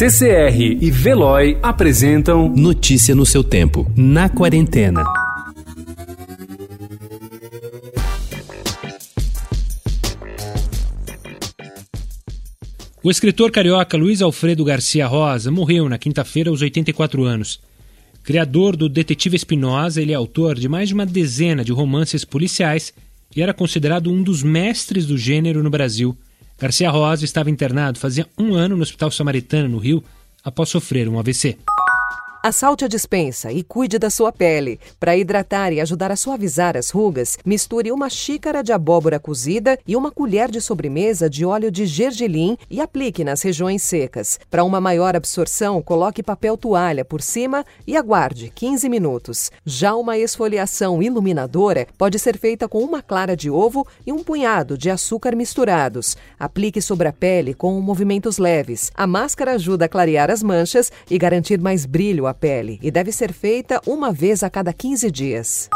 CCR e Veloy apresentam Notícia no seu tempo, na quarentena. O escritor carioca Luiz Alfredo Garcia Rosa morreu na quinta-feira aos 84 anos. Criador do Detetive Espinosa, ele é autor de mais de uma dezena de romances policiais e era considerado um dos mestres do gênero no Brasil. Garcia Rosa estava internado fazia um ano no Hospital Samaritano, no Rio, após sofrer um AVC. Assalte a dispensa e cuide da sua pele. Para hidratar e ajudar a suavizar as rugas, misture uma xícara de abóbora cozida e uma colher de sobremesa de óleo de gergelim e aplique nas regiões secas. Para uma maior absorção, coloque papel toalha por cima e aguarde 15 minutos. Já uma esfoliação iluminadora pode ser feita com uma clara de ovo e um punhado de açúcar misturados. Aplique sobre a pele com movimentos leves. A máscara ajuda a clarear as manchas e garantir mais brilho pele e deve ser feita uma vez a cada 15 dias.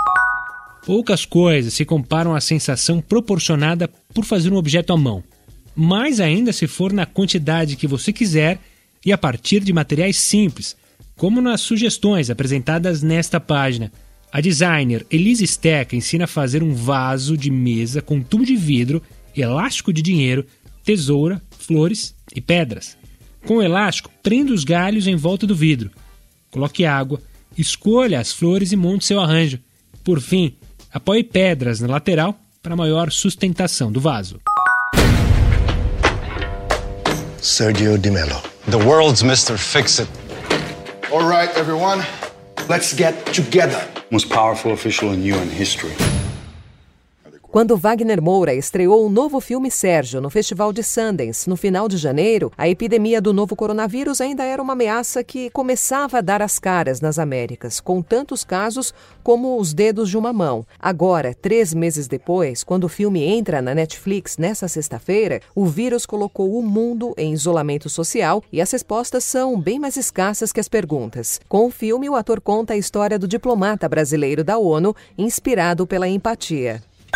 Poucas coisas se comparam à sensação proporcionada por fazer um objeto à mão. Mais ainda se for na quantidade que você quiser e a partir de materiais simples, como nas sugestões apresentadas nesta página. A designer Elise Steck ensina a fazer um vaso de mesa com tubo de vidro, elástico de dinheiro, tesoura, flores e pedras. Com o elástico, prenda os galhos em volta do vidro. Coloque água, escolha as flores e monte seu arranjo. Por fim, apoie pedras na lateral para maior sustentação do vaso. Sergio Di Mello. The world's Mr. Fix-It. All right, everyone, let's get together. Most powerful official in UN history. Quando Wagner Moura estreou o novo filme Sérgio no Festival de Sundance no final de janeiro, a epidemia do novo coronavírus ainda era uma ameaça que começava a dar as caras nas Américas, com tantos casos como os dedos de uma mão. Agora, três meses depois, quando o filme entra na Netflix nessa sexta-feira, o vírus colocou o mundo em isolamento social e as respostas são bem mais escassas que as perguntas. Com o filme, o ator conta a história do diplomata brasileiro da ONU, inspirado pela empatia.